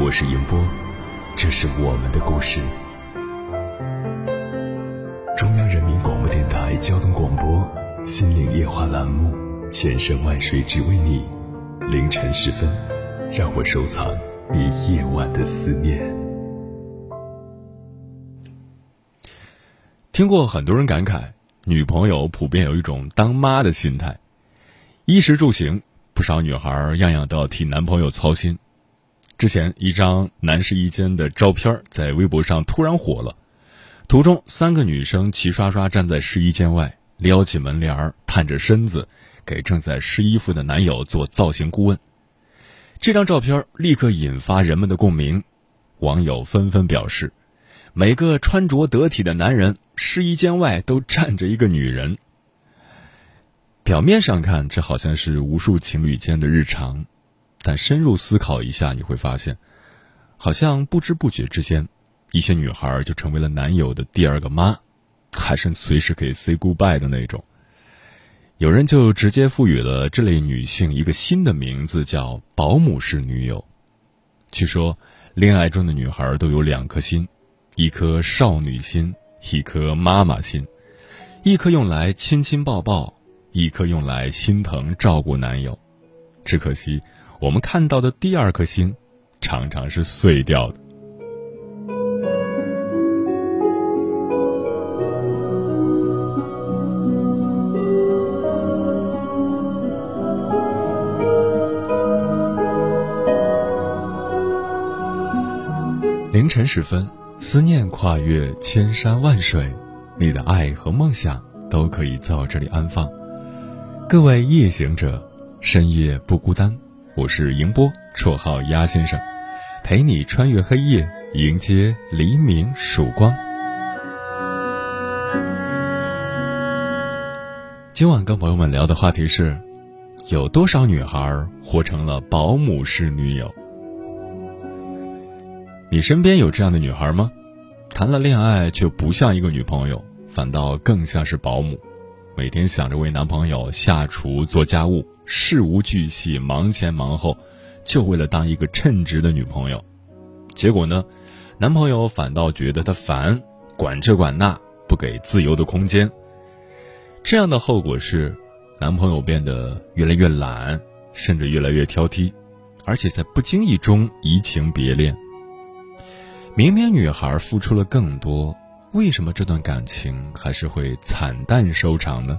我是银波，这是我们的故事。中央人民广播电台交通广播《心灵夜话》栏目，千山万水只为你。凌晨时分，让我收藏你夜晚的思念。听过很多人感慨，女朋友普遍有一种当妈的心态，衣食住行，不少女孩样样都要替男朋友操心。之前一张男试衣间的照片在微博上突然火了，图中三个女生齐刷刷站在试衣间外，撩起门帘探着身子，给正在试衣服的男友做造型顾问。这张照片立刻引发人们的共鸣，网友纷纷表示，每个穿着得体的男人试衣间外都站着一个女人。表面上看，这好像是无数情侣间的日常。但深入思考一下，你会发现，好像不知不觉之间，一些女孩就成为了男友的第二个妈，还是随时可以 say goodbye 的那种。有人就直接赋予了这类女性一个新的名字，叫“保姆式女友”。据说，恋爱中的女孩都有两颗心，一颗少女心，一颗妈妈心，一颗用来亲亲抱抱，一颗用来心疼照顾男友。只可惜。我们看到的第二颗星，常常是碎掉的。凌晨时分，思念跨越千山万水，你的爱和梦想都可以在我这里安放。各位夜行者，深夜不孤单。我是迎波，绰号鸭先生，陪你穿越黑夜，迎接黎明曙光。今晚跟朋友们聊的话题是：有多少女孩活成了保姆式女友？你身边有这样的女孩吗？谈了恋爱却不像一个女朋友，反倒更像是保姆，每天想着为男朋友下厨做家务。事无巨细，忙前忙后，就为了当一个称职的女朋友。结果呢，男朋友反倒觉得她烦，管这管那，不给自由的空间。这样的后果是，男朋友变得越来越懒，甚至越来越挑剔，而且在不经意中移情别恋。明明女孩付出了更多，为什么这段感情还是会惨淡收场呢？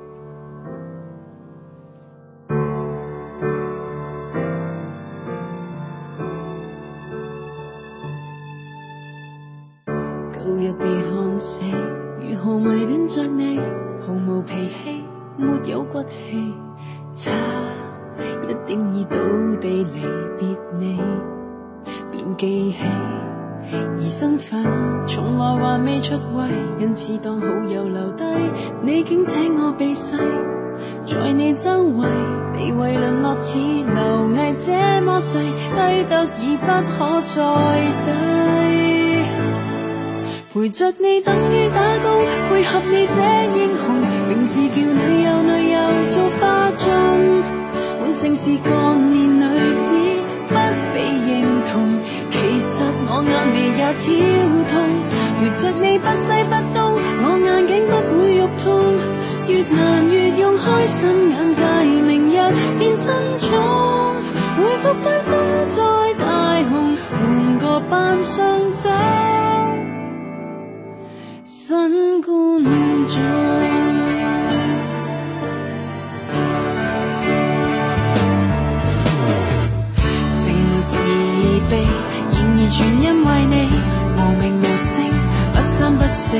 沦落似蝼蚁这么细，低得已不可再低，陪着你等于打工，配合你这英雄。名字叫女友，女友做花樽，本性是干练女子不被认同。其实我眼眉也跳痛，陪着你不西不东，我眼睛不会肉痛。越难越用开心眼界，变身宠，回复单身再大红，换个扮相走新观众。悲，然而全因为你无名无姓，不三不四，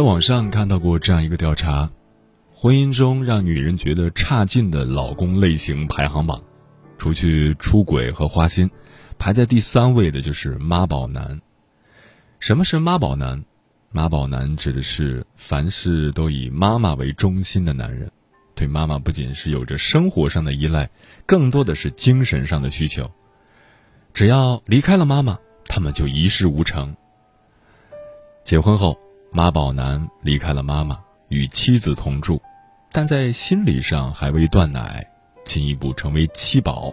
在网上看到过这样一个调查：婚姻中让女人觉得差劲的老公类型排行榜，除去出轨和花心，排在第三位的就是妈宝男。什么是妈宝男？妈宝男指的是凡事都以妈妈为中心的男人，对妈妈不仅是有着生活上的依赖，更多的是精神上的需求。只要离开了妈妈，他们就一事无成。结婚后，妈宝男离开了妈妈，与妻子同住，但在心理上还未断奶，进一步成为妻宝。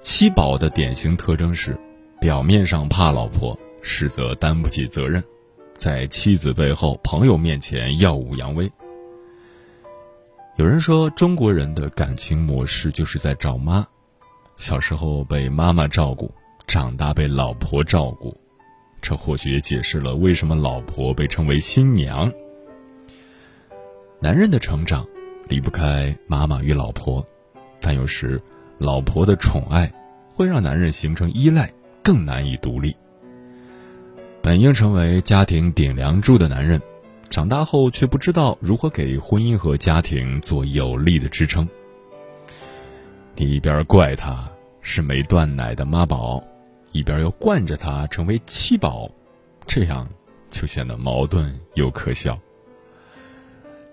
妻宝的典型特征是，表面上怕老婆，实则担不起责任，在妻子背后、朋友面前耀武扬威。有人说，中国人的感情模式就是在找妈，小时候被妈妈照顾，长大被老婆照顾。这或许也解释了为什么老婆被称为新娘。男人的成长离不开妈妈与老婆，但有时老婆的宠爱会让男人形成依赖，更难以独立。本应成为家庭顶梁柱的男人，长大后却不知道如何给婚姻和家庭做有力的支撑。你一边怪他是没断奶的妈宝。一边又惯着他成为七宝，这样就显得矛盾又可笑。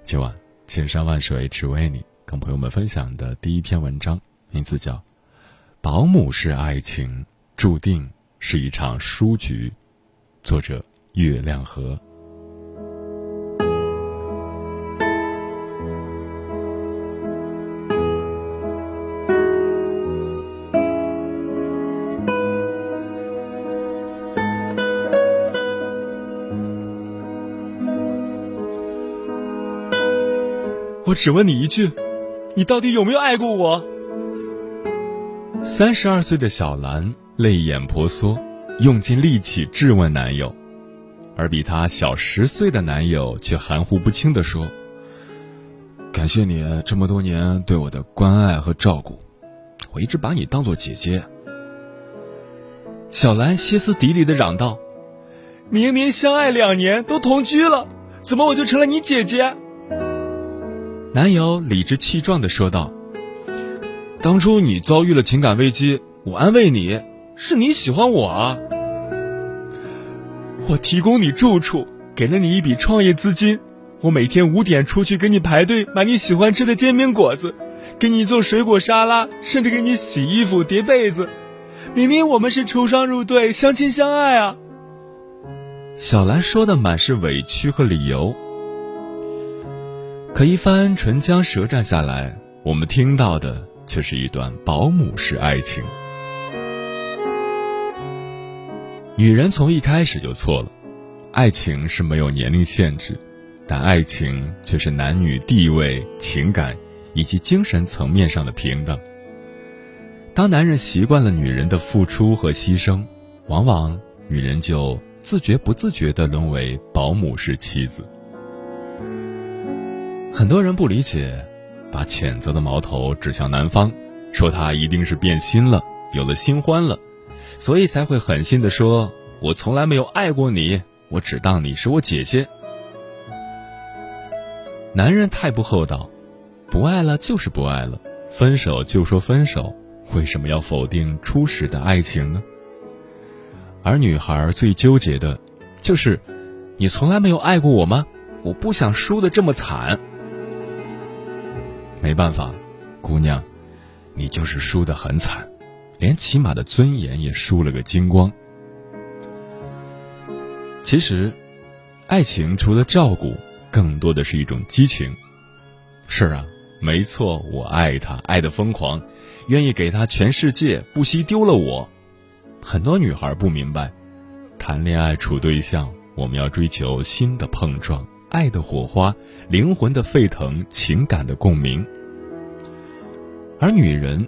今晚千山万水只为你，跟朋友们分享的第一篇文章，名字叫《保姆式爱情注定是一场输局》，作者月亮河。我只问你一句，你到底有没有爱过我？三十二岁的小兰泪眼婆娑，用尽力气质问男友，而比她小十岁的男友却含糊不清地说：“感谢你这么多年对我的关爱和照顾，我一直把你当做姐姐。”小兰歇斯底里地嚷道：“明明相爱两年，都同居了，怎么我就成了你姐姐？”男友理直气壮地说道：“当初你遭遇了情感危机，我安慰你，是你喜欢我啊。我提供你住处，给了你一笔创业资金，我每天五点出去给你排队买你喜欢吃的煎饼果子，给你做水果沙拉，甚至给你洗衣服、叠被子。明明我们是出双入对，相亲相爱啊。小兰说的满是委屈和理由。可一番唇枪舌战下来，我们听到的却是一段保姆式爱情。女人从一开始就错了，爱情是没有年龄限制，但爱情却是男女地位、情感以及精神层面上的平等。当男人习惯了女人的付出和牺牲，往往女人就自觉不自觉地沦为保姆式妻子。很多人不理解，把谴责的矛头指向男方，说他一定是变心了，有了新欢了，所以才会狠心的说：“我从来没有爱过你，我只当你是我姐姐。”男人太不厚道，不爱了就是不爱了，分手就说分手，为什么要否定初始的爱情呢？而女孩最纠结的，就是你从来没有爱过我吗？我不想输的这么惨。没办法，姑娘，你就是输得很惨，连起码的尊严也输了个精光。其实，爱情除了照顾，更多的是一种激情。是啊，没错，我爱他，爱的疯狂，愿意给他全世界，不惜丢了我。很多女孩不明白，谈恋爱处对象，我们要追求新的碰撞。爱的火花，灵魂的沸腾，情感的共鸣。而女人，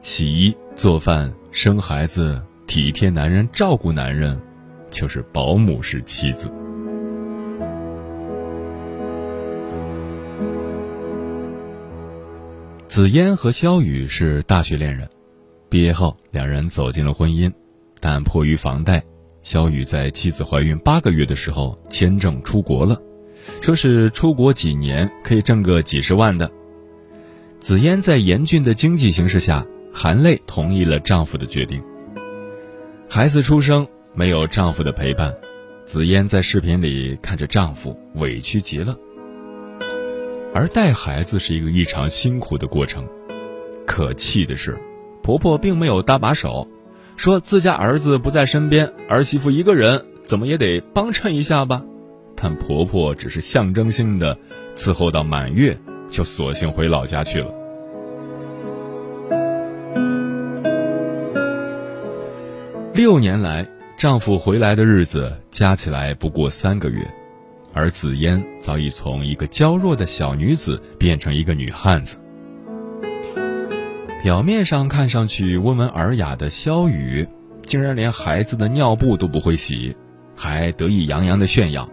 洗衣、做饭、生孩子、体贴男人、照顾男人，就是保姆式妻子。紫嫣和肖雨是大学恋人，毕业后两人走进了婚姻，但迫于房贷，肖雨在妻子怀孕八个月的时候签证出国了。说是出国几年可以挣个几十万的。紫嫣在严峻的经济形势下，含泪同意了丈夫的决定。孩子出生没有丈夫的陪伴，紫嫣在视频里看着丈夫委屈极了。而带孩子是一个异常辛苦的过程，可气的是，婆婆并没有搭把手，说自家儿子不在身边，儿媳妇一个人怎么也得帮衬一下吧。但婆婆只是象征性的伺候到满月，就索性回老家去了。六年来，丈夫回来的日子加起来不过三个月，而紫嫣早已从一个娇弱的小女子变成一个女汉子。表面上看上去温文尔雅的萧雨，竟然连孩子的尿布都不会洗，还得意洋洋的炫耀。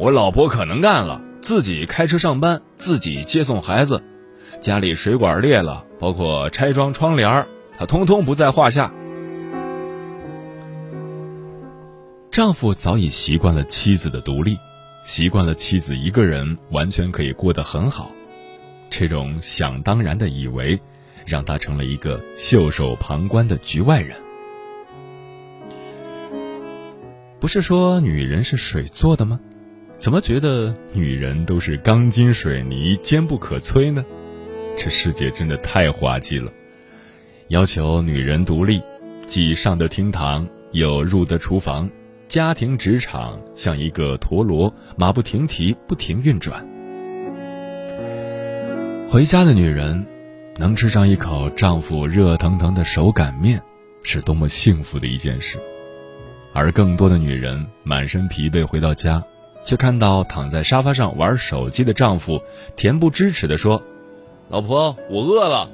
我老婆可能干了，自己开车上班，自己接送孩子，家里水管裂了，包括拆装窗帘她通通不在话下。丈夫早已习惯了妻子的独立，习惯了妻子一个人完全可以过得很好，这种想当然的以为，让他成了一个袖手旁观的局外人。不是说女人是水做的吗？怎么觉得女人都是钢筋水泥、坚不可摧呢？这世界真的太滑稽了。要求女人独立，既上得厅堂，又入得厨房，家庭职场像一个陀螺，马不停蹄，不停运转。回家的女人能吃上一口丈夫热腾腾的手擀面，是多么幸福的一件事。而更多的女人满身疲惫回到家。却看到躺在沙发上玩手机的丈夫，恬不知耻地说：“老婆，我饿了。”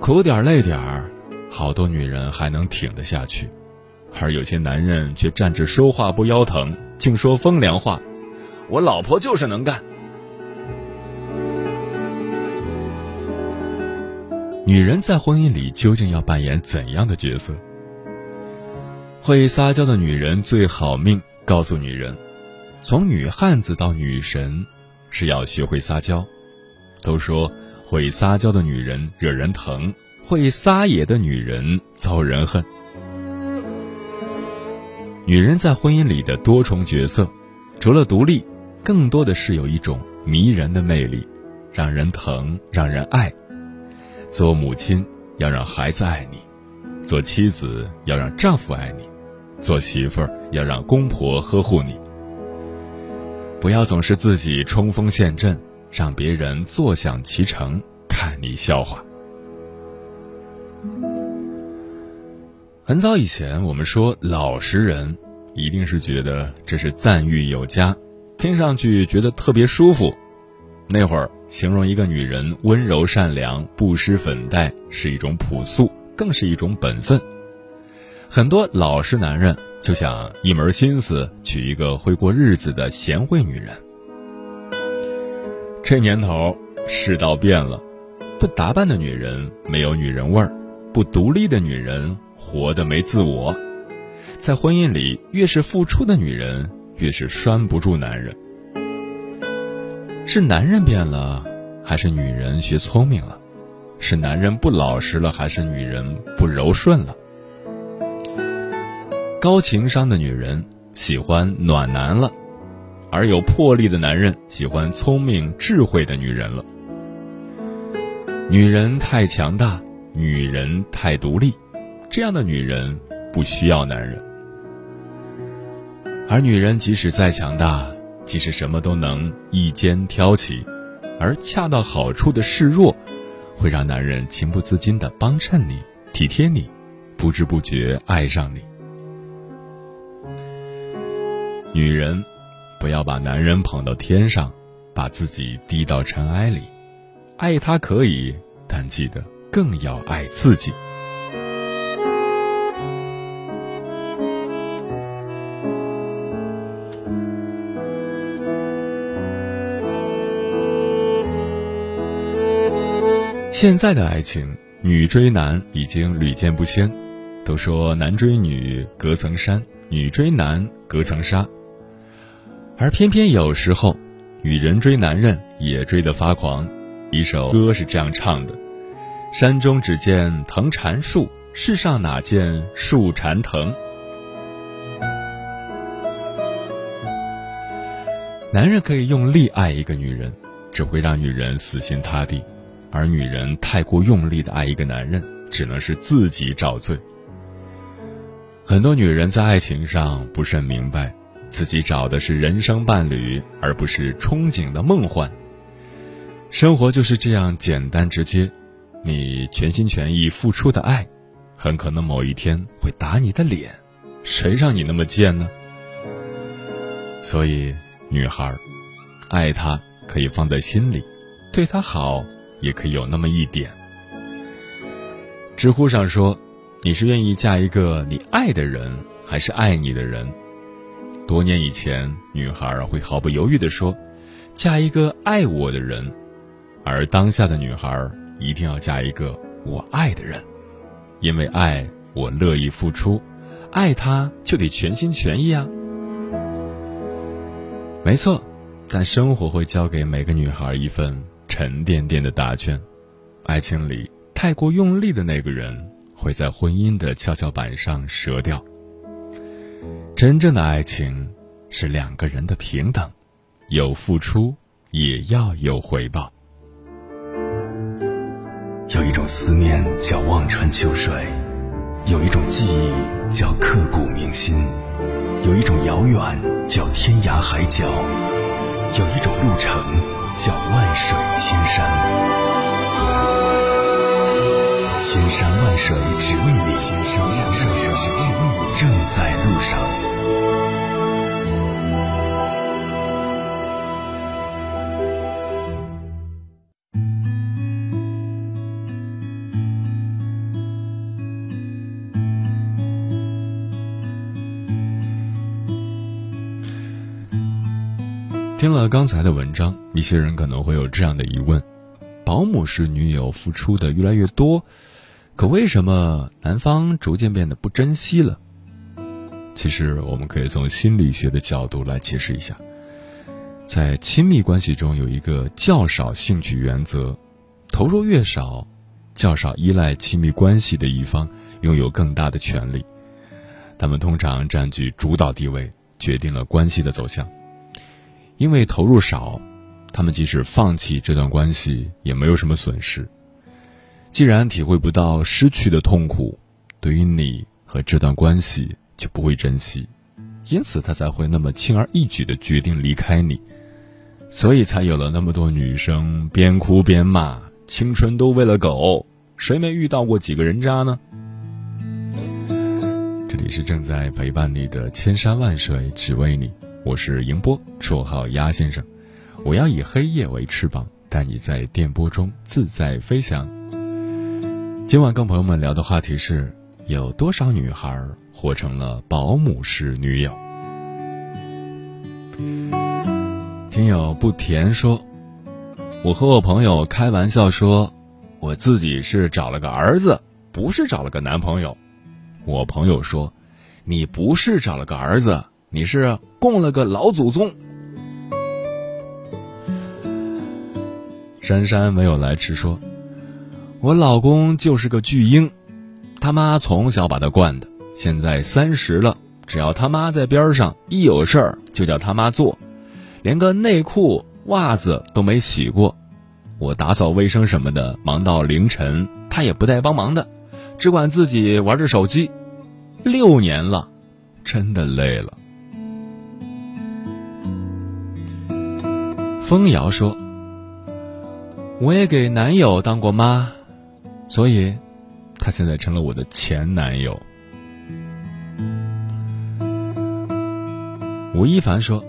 苦点累点儿，好多女人还能挺得下去，而有些男人却站着说话不腰疼，净说风凉话：“我老婆就是能干。”女人在婚姻里究竟要扮演怎样的角色？会撒娇的女人最好命。告诉女人，从女汉子到女神，是要学会撒娇。都说会撒娇的女人惹人疼，会撒野的女人遭人恨。女人在婚姻里的多重角色，除了独立，更多的是有一种迷人的魅力，让人疼，让人爱。做母亲要让孩子爱你，做妻子要让丈夫爱你。做媳妇儿要让公婆呵护你。不要总是自己冲锋陷阵，让别人坐享其成，看你笑话。很早以前，我们说老实人，一定是觉得这是赞誉有加，听上去觉得特别舒服。那会儿形容一个女人温柔善良、不施粉黛，是一种朴素，更是一种本分。很多老实男人就想一门心思娶一个会过日子的贤惠女人。这年头世道变了，不打扮的女人没有女人味儿，不独立的女人。活得没自我，在婚姻里，越是付出的女人，越是拴不住男人。是男人变了，还是女人学聪明了？是男人不老实了，还是女人不柔顺了？高情商的女人喜欢暖男了，而有魄力的男人喜欢聪明智慧的女人了。女人太强大，女人太独立。这样的女人不需要男人，而女人即使再强大，即使什么都能一肩挑起，而恰到好处的示弱，会让男人情不自禁的帮衬你、体贴你，不知不觉爱上你。女人，不要把男人捧到天上，把自己低到尘埃里。爱他可以，但记得更要爱自己。现在的爱情，女追男已经屡见不鲜。都说男追女隔层山，女追男隔层纱。而偏偏有时候，女人追男人也追得发狂。一首歌是这样唱的：“山中只见藤缠树，世上哪见树缠藤。”男人可以用力爱一个女人，只会让女人死心塌地。而女人太过用力的爱一个男人，只能是自己找罪。很多女人在爱情上不甚明白，自己找的是人生伴侣，而不是憧憬的梦幻。生活就是这样简单直接，你全心全意付出的爱，很可能某一天会打你的脸，谁让你那么贱呢？所以，女孩，爱他可以放在心里，对他好。也可以有那么一点。知乎上说：“你是愿意嫁一个你爱的人，还是爱你的人？”多年以前，女孩会毫不犹豫地说：“嫁一个爱我的人。”而当下的女孩一定要嫁一个我爱的人，因为爱我乐意付出，爱他就得全心全意啊。没错，但生活会教给每个女孩一份。沉甸甸的答卷，爱情里太过用力的那个人，会在婚姻的跷跷板上折掉。真正的爱情是两个人的平等，有付出也要有回报。有一种思念叫望穿秋水，有一种记忆叫刻骨铭心，有一种遥远叫天涯海角，有一种路程。叫万水千山，千山万水只为你，千山万水只为你，正在路上。听了刚才的文章，一些人可能会有这样的疑问：保姆式女友付出的越来越多，可为什么男方逐渐变得不珍惜了？其实，我们可以从心理学的角度来解释一下。在亲密关系中，有一个较少兴趣原则，投入越少，较少依赖亲密关系的一方拥有更大的权利，他们通常占据主导地位，决定了关系的走向。因为投入少，他们即使放弃这段关系也没有什么损失。既然体会不到失去的痛苦，对于你和这段关系就不会珍惜，因此他才会那么轻而易举的决定离开你，所以才有了那么多女生边哭边骂：“青春都喂了狗，谁没遇到过几个人渣呢？”这里是正在陪伴你的千山万水，只为你。我是迎波，绰号鸭先生。我要以黑夜为翅膀，带你在电波中自在飞翔。今晚跟朋友们聊的话题是：有多少女孩活成了保姆式女友？听友不甜说，我和我朋友开玩笑说，我自己是找了个儿子，不是找了个男朋友。我朋友说，你不是找了个儿子。你是供了个老祖宗。珊珊没有来迟说：“我老公就是个巨婴，他妈从小把他惯的，现在三十了，只要他妈在边上，一有事儿就叫他妈做，连个内裤袜子都没洗过。我打扫卫生什么的，忙到凌晨，他也不带帮忙的，只管自己玩着手机。六年了，真的累了。”风瑶说：“我也给男友当过妈，所以，他现在成了我的前男友。”吴亦凡说：“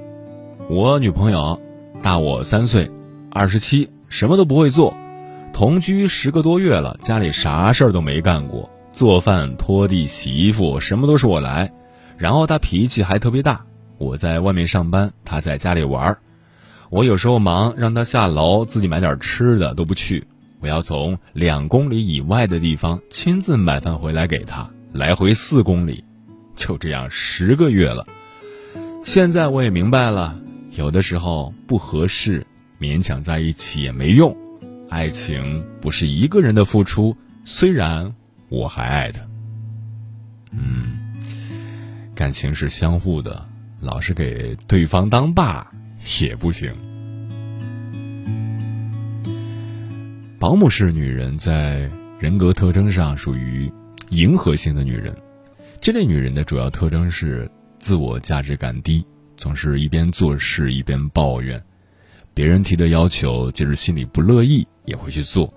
我女朋友大我三岁，二十七，什么都不会做，同居十个多月了，家里啥事儿都没干过，做饭、拖地、洗衣服什么都是我来。然后她脾气还特别大，我在外面上班，她在家里玩儿。”我有时候忙，让他下楼自己买点吃的都不去。我要从两公里以外的地方亲自买饭回来给他，来回四公里，就这样十个月了。现在我也明白了，有的时候不合适，勉强在一起也没用。爱情不是一个人的付出，虽然我还爱他。嗯，感情是相互的，老是给对方当爸。也不行。保姆式女人在人格特征上属于迎合型的女人，这类女人的主要特征是自我价值感低，总是一边做事一边抱怨，别人提的要求即使心里不乐意也会去做，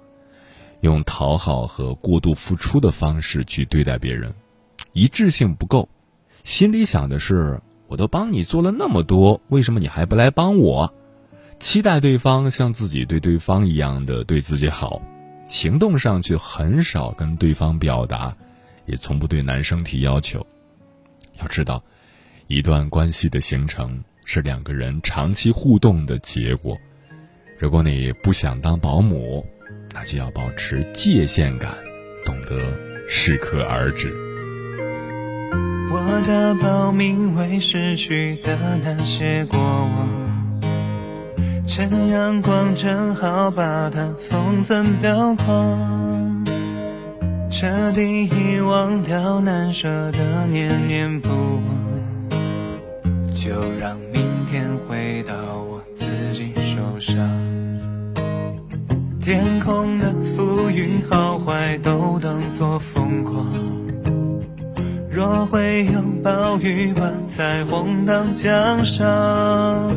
用讨好和过度付出的方式去对待别人，一致性不够，心里想的是。我都帮你做了那么多，为什么你还不来帮我？期待对方像自己对对方一样的对自己好，行动上却很少跟对方表达，也从不对男生提要求。要知道，一段关系的形成是两个人长期互动的结果。如果你不想当保姆，那就要保持界限感，懂得适可而止。我的报名为逝去的那些过往，趁阳光正好把它封存裱框，彻底遗忘掉难舍的念念不忘，就让明天回到我自己手上。天空的浮云好坏都当作疯狂。若会有暴雨，把彩虹当奖赏。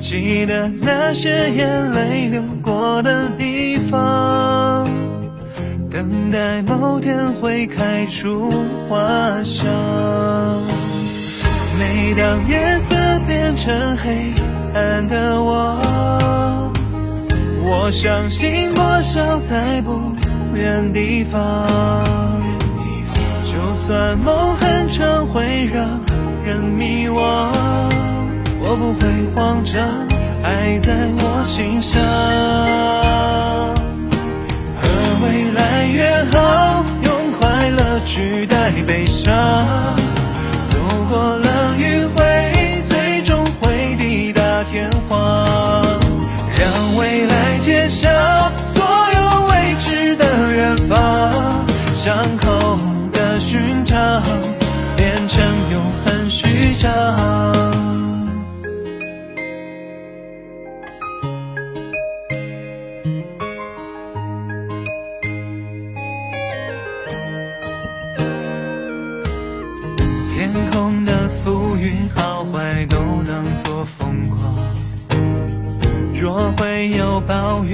记得那些眼泪流过的地方，等待某天会开出花香。每当夜色变成黑暗的我，我相信多少在不远地方。算梦很长，会让人迷惘，我不会慌张，爱在我心上。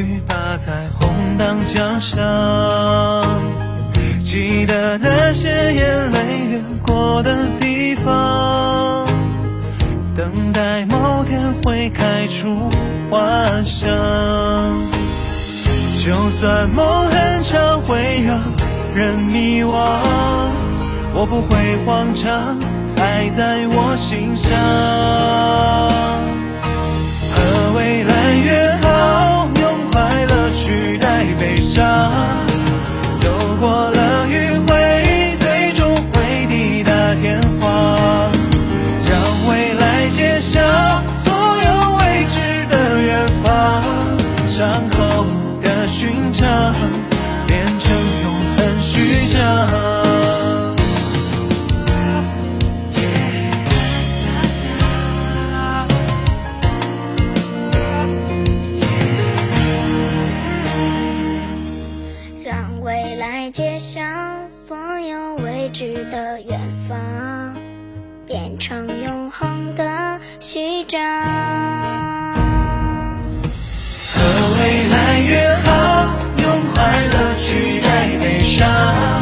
雨把彩虹当奖赏，记得那些眼泪流过的地方，等待某天会开出花香。就算梦很长会让人迷惘，我不会慌张，爱在我心上。和未来约好，啊的远方变成永恒的序章，和未来约好，用快乐取代悲伤。